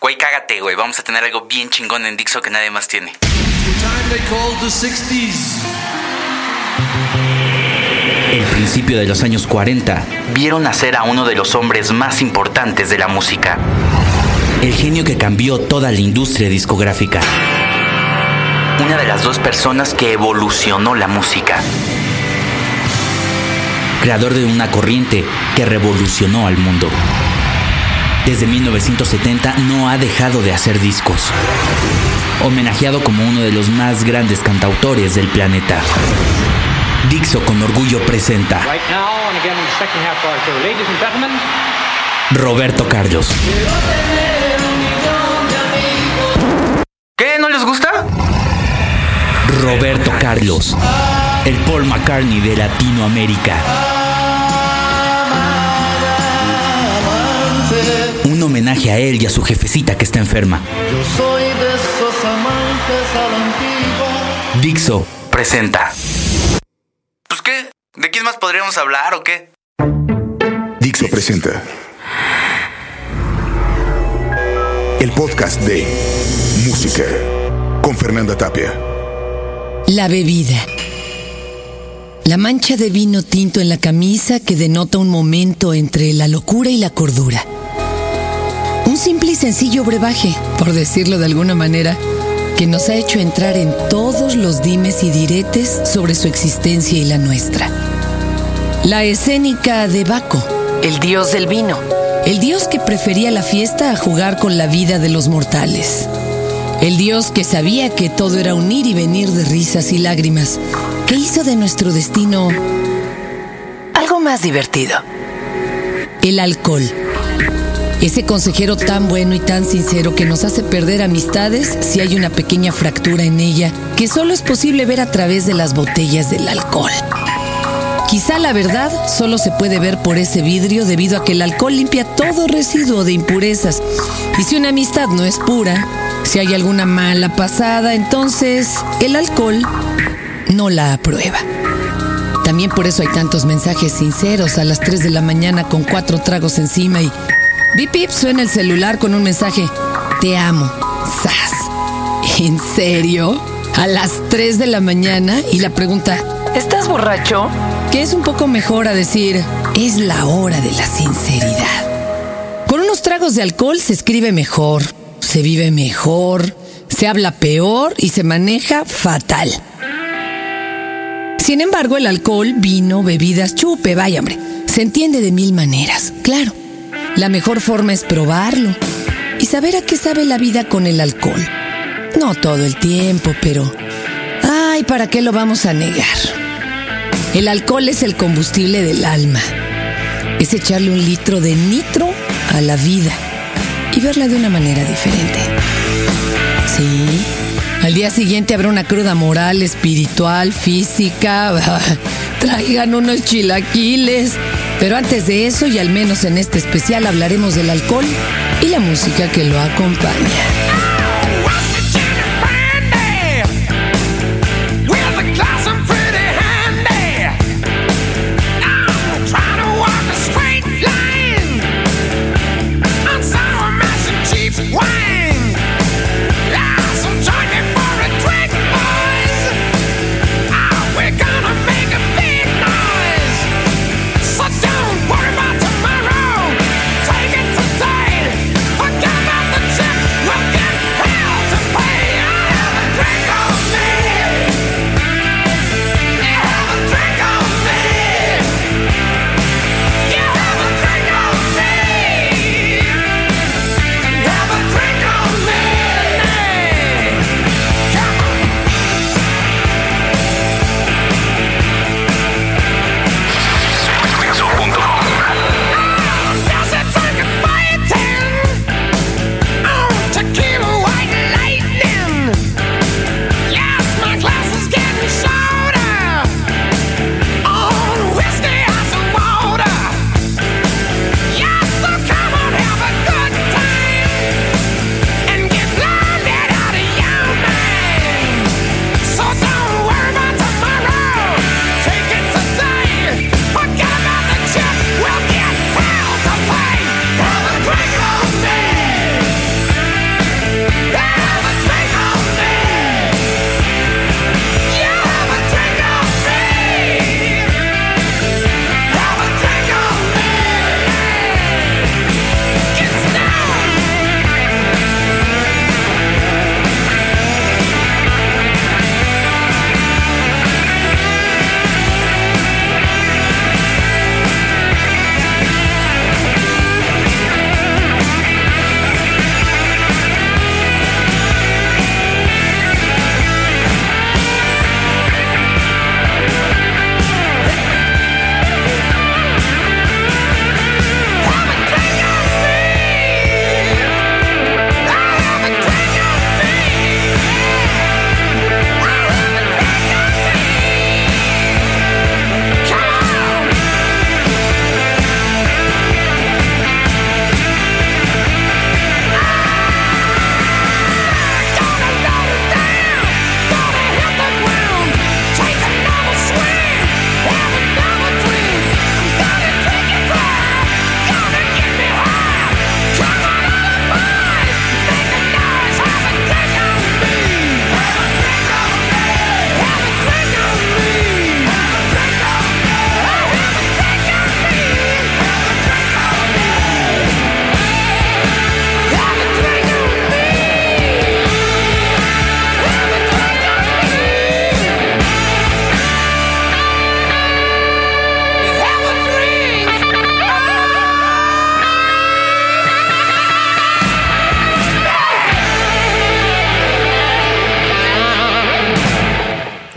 Güey, cágate, güey. Vamos a tener algo bien chingón en Dixo que nadie más tiene. El principio de los años 40 vieron nacer a uno de los hombres más importantes de la música. El genio que cambió toda la industria discográfica. Una de las dos personas que evolucionó la música. Creador de una corriente que revolucionó al mundo. Desde 1970 no ha dejado de hacer discos. Homenajeado como uno de los más grandes cantautores del planeta. Dixo con orgullo presenta. Roberto Carlos. ¿Qué? ¿No les gusta? Roberto Carlos. El Paul McCartney de Latinoamérica. Homenaje a él y a su jefecita que está enferma. Yo soy de esos amantes a la antigua. Dixo presenta. Pues qué, ¿de quién más podríamos hablar o qué? Dixo presenta el podcast de Música con Fernanda Tapia. La bebida. La mancha de vino tinto en la camisa que denota un momento entre la locura y la cordura. Un simple y sencillo brebaje, por decirlo de alguna manera, que nos ha hecho entrar en todos los dimes y diretes sobre su existencia y la nuestra. La escénica de Baco, el dios del vino, el dios que prefería la fiesta a jugar con la vida de los mortales. El Dios que sabía que todo era un ir y venir de risas y lágrimas, que hizo de nuestro destino algo más divertido. El alcohol. Ese consejero tan bueno y tan sincero que nos hace perder amistades si hay una pequeña fractura en ella que solo es posible ver a través de las botellas del alcohol. Quizá la verdad solo se puede ver por ese vidrio debido a que el alcohol limpia todo residuo de impurezas. Y si una amistad no es pura, si hay alguna mala pasada, entonces el alcohol no la aprueba. También por eso hay tantos mensajes sinceros a las 3 de la mañana con cuatro tragos encima y bip bip suena el celular con un mensaje. Te amo. Sas. ¿En serio? A las 3 de la mañana y la pregunta, ¿estás borracho? Que es un poco mejor a decir, es la hora de la sinceridad. Con unos tragos de alcohol se escribe mejor, se vive mejor, se habla peor y se maneja fatal. Sin embargo, el alcohol, vino, bebidas, chupe, vaya hombre, se entiende de mil maneras, claro. La mejor forma es probarlo y saber a qué sabe la vida con el alcohol. No todo el tiempo, pero... Ay, ¿para qué lo vamos a negar? El alcohol es el combustible del alma. Es echarle un litro de nitro a la vida y verla de una manera diferente. Sí. Al día siguiente habrá una cruda moral, espiritual, física. Traigan unos chilaquiles. Pero antes de eso, y al menos en este especial, hablaremos del alcohol y la música que lo acompaña.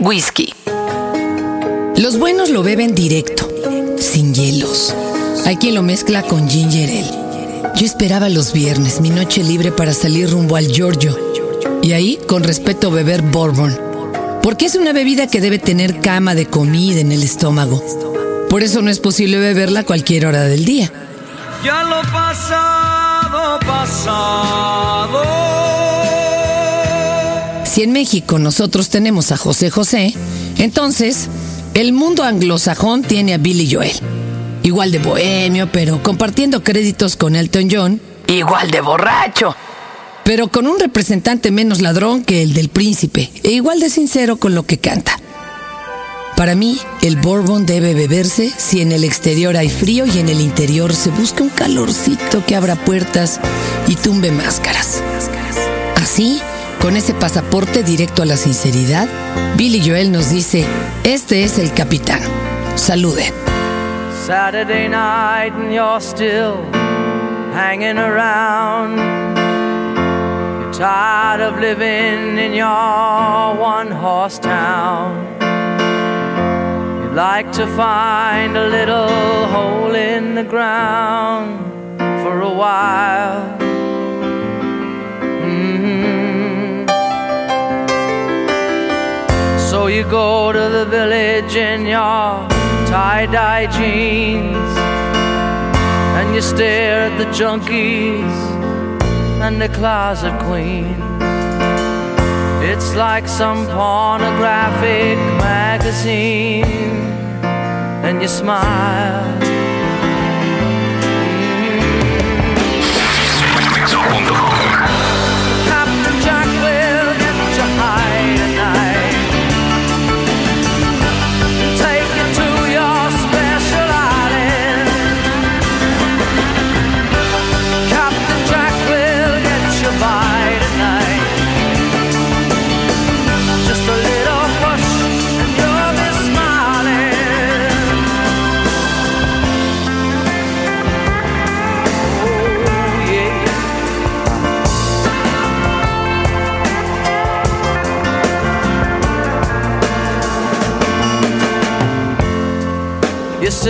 Whisky. Los buenos lo beben directo, sin hielos. Hay quien lo mezcla con ginger ale. Yo esperaba los viernes, mi noche libre para salir rumbo al Giorgio. Y ahí, con respeto, beber bourbon. Porque es una bebida que debe tener cama de comida en el estómago. Por eso no es posible beberla a cualquier hora del día. Ya lo pasado, pasado. Si en México nosotros tenemos a José José, entonces el mundo anglosajón tiene a Billy Joel. Igual de bohemio, pero compartiendo créditos con Elton John. Igual de borracho. Pero con un representante menos ladrón que el del príncipe, e igual de sincero con lo que canta. Para mí, el bourbon debe beberse si en el exterior hay frío y en el interior se busca un calorcito que abra puertas y tumbe máscaras. Así, con ese pasaporte directo a la sinceridad, Billy Joel nos dice, este es el capitán. Salude. Saturday night and you're still hanging around. You're tired of living in your one horse town. You'd like to find a little hole in the ground for a while. You go to the village in your tie-dye jeans And you stare at the junkies and the closet queens. It's like some pornographic magazine And you smile. Captain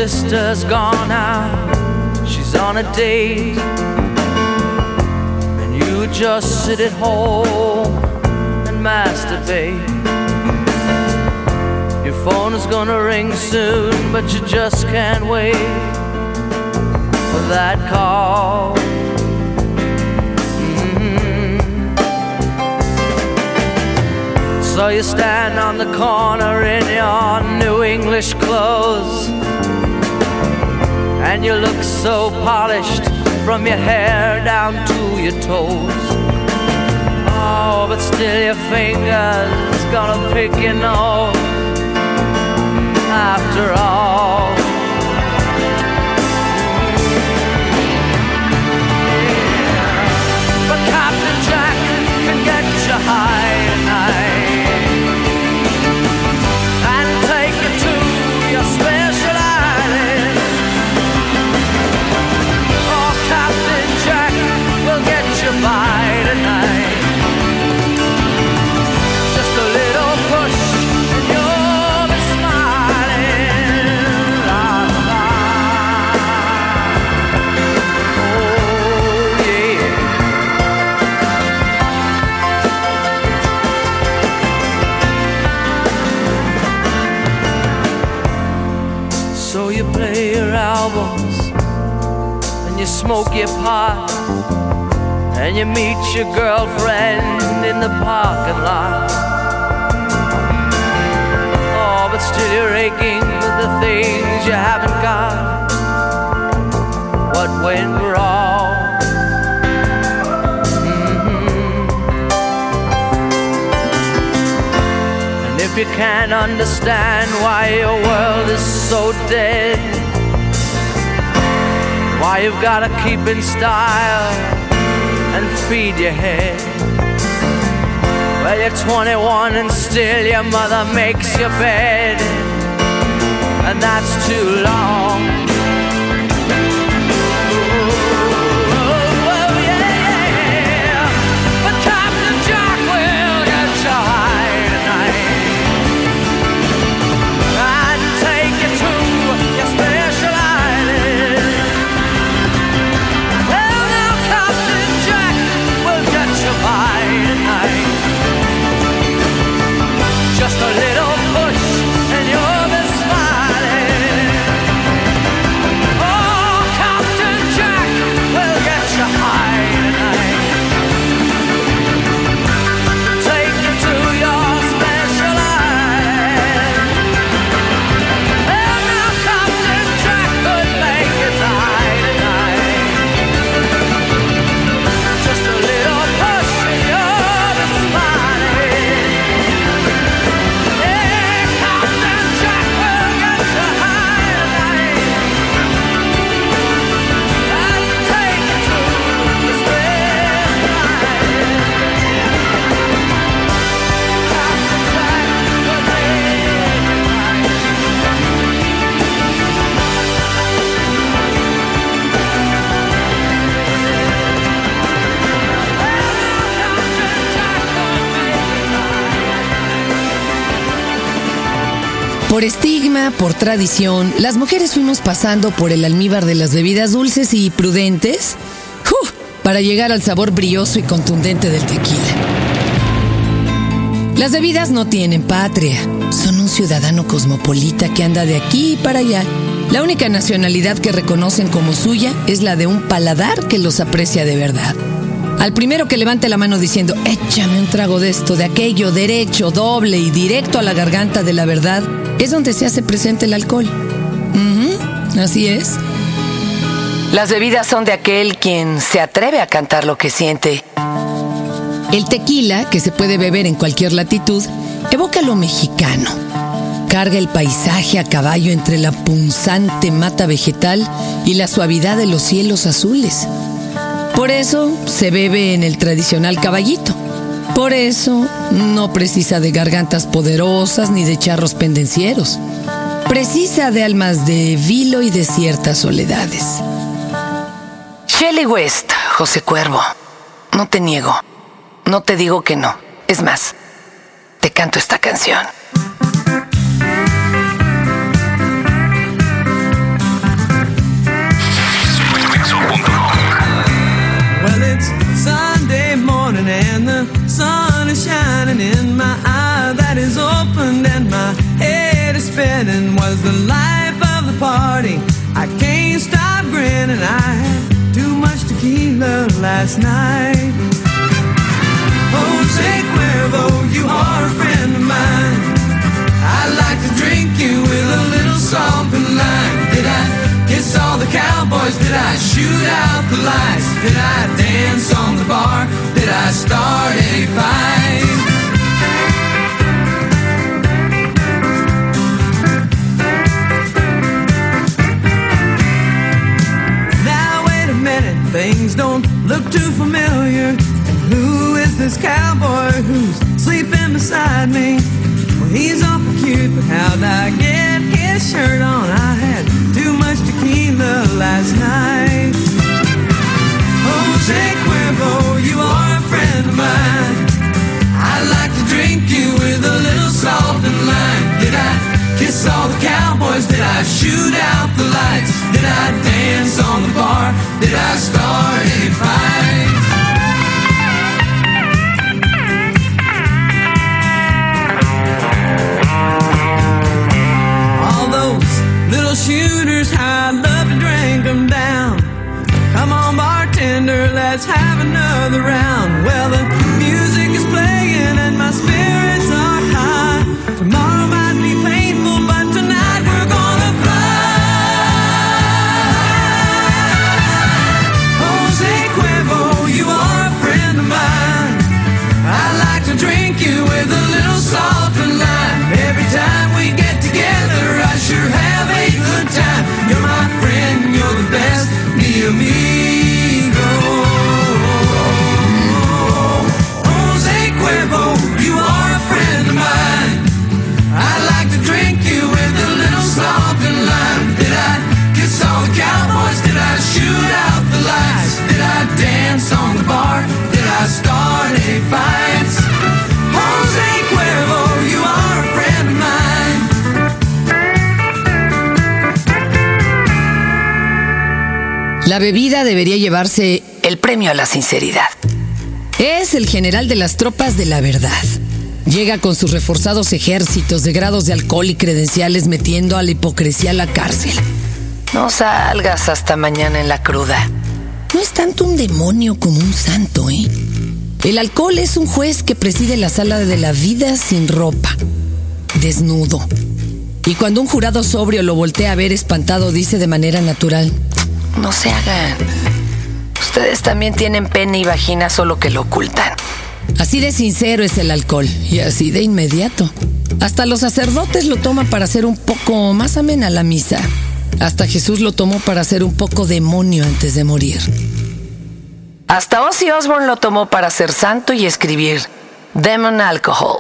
sister's gone out, she's on a date. And you just sit at home and masturbate. Your phone is gonna ring soon, but you just can't wait for that call. Mhm. So you stand on the corner in your new English clothes. And you look so polished from your hair down to your toes. Oh, but still your fingers gonna pick your nose Can't understand why your world is so dead, why you've gotta keep in style and feed your head. Well, you're 21 and still your mother makes your bed, and that's too long. Por tradición, las mujeres fuimos pasando por el almíbar de las bebidas dulces y prudentes para llegar al sabor brilloso y contundente del tequila. Las bebidas no tienen patria, son un ciudadano cosmopolita que anda de aquí para allá. La única nacionalidad que reconocen como suya es la de un paladar que los aprecia de verdad. Al primero que levante la mano diciendo, échame un trago de esto, de aquello, derecho, doble y directo a la garganta de la verdad, es donde se hace presente el alcohol. Así es. Las bebidas son de aquel quien se atreve a cantar lo que siente. El tequila, que se puede beber en cualquier latitud, evoca lo mexicano. Carga el paisaje a caballo entre la punzante mata vegetal y la suavidad de los cielos azules. Por eso se bebe en el tradicional caballito. Por eso no precisa de gargantas poderosas ni de charros pendencieros. Precisa de almas de vilo y de ciertas soledades. Shelley West, José Cuervo. No te niego. No te digo que no. Es más, te canto esta canción. Was the life of the party? I can't stop grinning. I had too much tequila last night. Jose Cuervo, you are a friend of mine. I like to drink you with a little salt and lime. Did I kiss all the cowboys? Did I shoot out the lights? Did I dance on the bar? Did I start any fight? Things don't look too familiar. And who is this cowboy who's sleeping beside me? Well, he's awful cute, but how'd I get his shirt on? I had too much tequila last night. Oh, Jose Cuervo, you are a friend of mine. I like to drink you with a little salt and lime. Did I kiss all the cowboys? Did I shoot out the lights? Did I dance on the bar? Did I fights? All those little shooters, love to down. Come on, bartender, let's have another round. Well, the debería llevarse el premio a la sinceridad. Es el general de las tropas de la verdad. Llega con sus reforzados ejércitos de grados de alcohol y credenciales metiendo a la hipocresía a la cárcel. No salgas hasta mañana en la cruda. No es tanto un demonio como un santo, ¿eh? El alcohol es un juez que preside la sala de la vida sin ropa, desnudo. Y cuando un jurado sobrio lo voltea a ver espantado, dice de manera natural, no se hagan. Ustedes también tienen pene y vagina, solo que lo ocultan. Así de sincero es el alcohol y así de inmediato. Hasta los sacerdotes lo toman para hacer un poco más amena la misa. Hasta Jesús lo tomó para ser un poco demonio antes de morir. Hasta Ozzy Osbourne lo tomó para ser santo y escribir Demon Alcohol.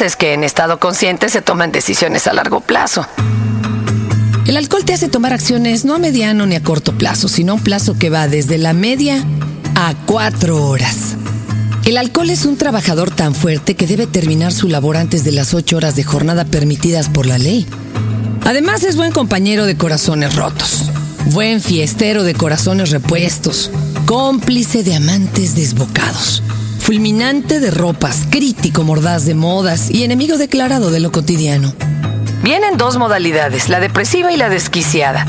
Es que en estado consciente se toman decisiones a largo plazo. El alcohol te hace tomar acciones no a mediano ni a corto plazo, sino a un plazo que va desde la media a cuatro horas. El alcohol es un trabajador tan fuerte que debe terminar su labor antes de las ocho horas de jornada permitidas por la ley. Además es buen compañero de corazones rotos, buen fiestero de corazones repuestos, cómplice de amantes desbocados, fulminante de ropas, crítico mordaz de modas y enemigo declarado de lo cotidiano. Vienen dos modalidades, la depresiva y la desquiciada.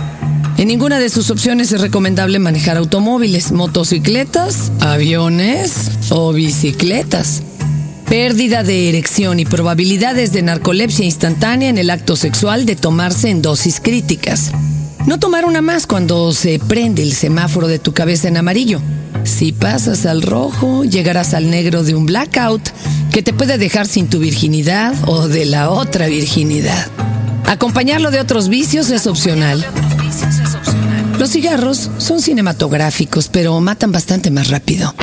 En ninguna de sus opciones es recomendable manejar automóviles, motocicletas, aviones o bicicletas. Pérdida de erección y probabilidades de narcolepsia instantánea en el acto sexual de tomarse en dosis críticas. No tomar una más cuando se prende el semáforo de tu cabeza en amarillo. Si pasas al rojo, llegarás al negro de un blackout que te puede dejar sin tu virginidad o de la otra virginidad. Acompañarlo de otros vicios es opcional. Los cigarros son cinematográficos, pero matan bastante más rápido.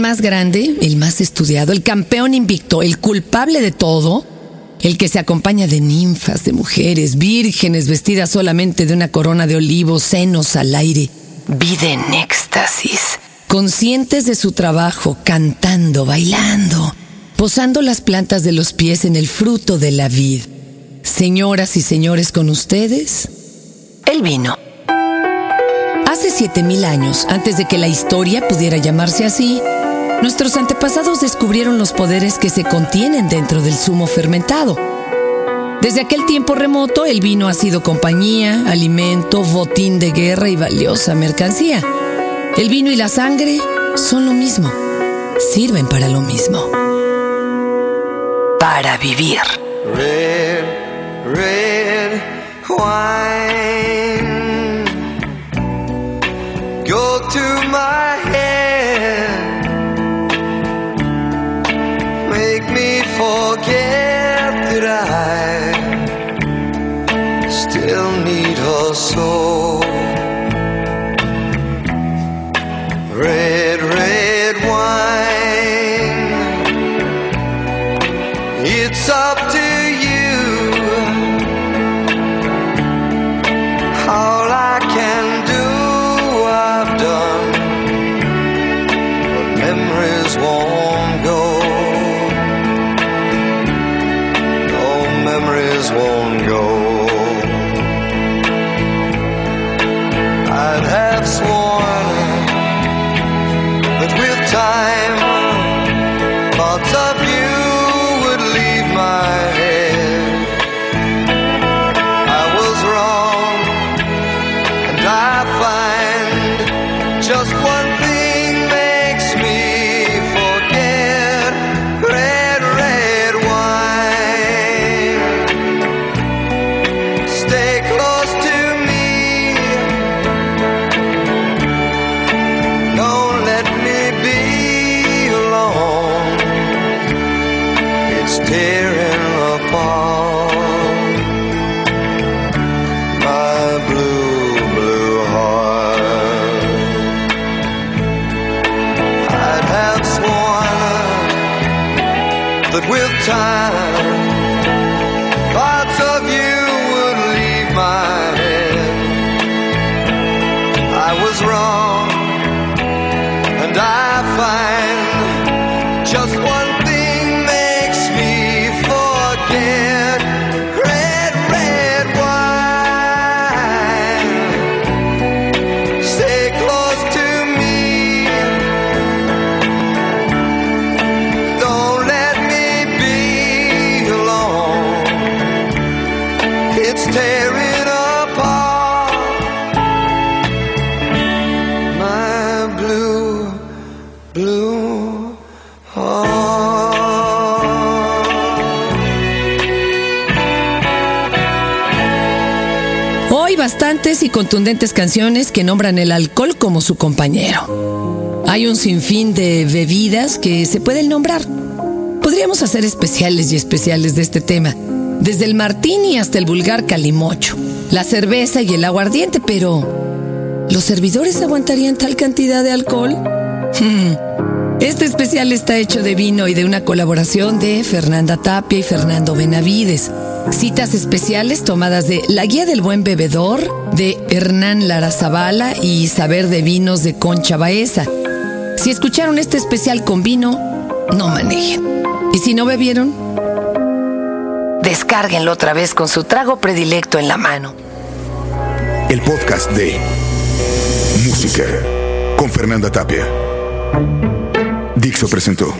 Más grande, el más estudiado, el campeón invicto, el culpable de todo, el que se acompaña de ninfas, de mujeres, vírgenes vestidas solamente de una corona de olivos, senos al aire, vida en éxtasis, conscientes de su trabajo, cantando, bailando, posando las plantas de los pies en el fruto de la vid. Señoras y señores, con ustedes, el vino. Hace 7000 años, antes de que la historia pudiera llamarse así, nuestros antepasados descubrieron los poderes que se contienen dentro del zumo fermentado. Desde aquel tiempo remoto, el vino ha sido compañía, alimento, botín de guerra y valiosa mercancía. El vino y la sangre son lo mismo, sirven para lo mismo. Para vivir. Red, red wine. Go to my still need her so. Time, Hoy bastantes y contundentes canciones que nombran el alcohol como su compañero. Hay un sinfín de bebidas que se pueden nombrar. Podríamos hacer especiales y especiales de este tema, desde el martini hasta el vulgar calimocho, la cerveza y el aguardiente, pero ¿los servidores aguantarían tal cantidad de alcohol? Hmm. Este especial está hecho de vino y de una colaboración de Fernanda Tapia y Fernando Benavides. Citas especiales tomadas de La Guía del Buen Bebedor de Hernán Larazabala y Saber de Vinos de Concha Baeza. Si escucharon este especial con vino, no manejen. Y si no bebieron, descárguenlo otra vez con su trago predilecto en la mano. El podcast de Música con Fernanda Tapia. Dixo presentó.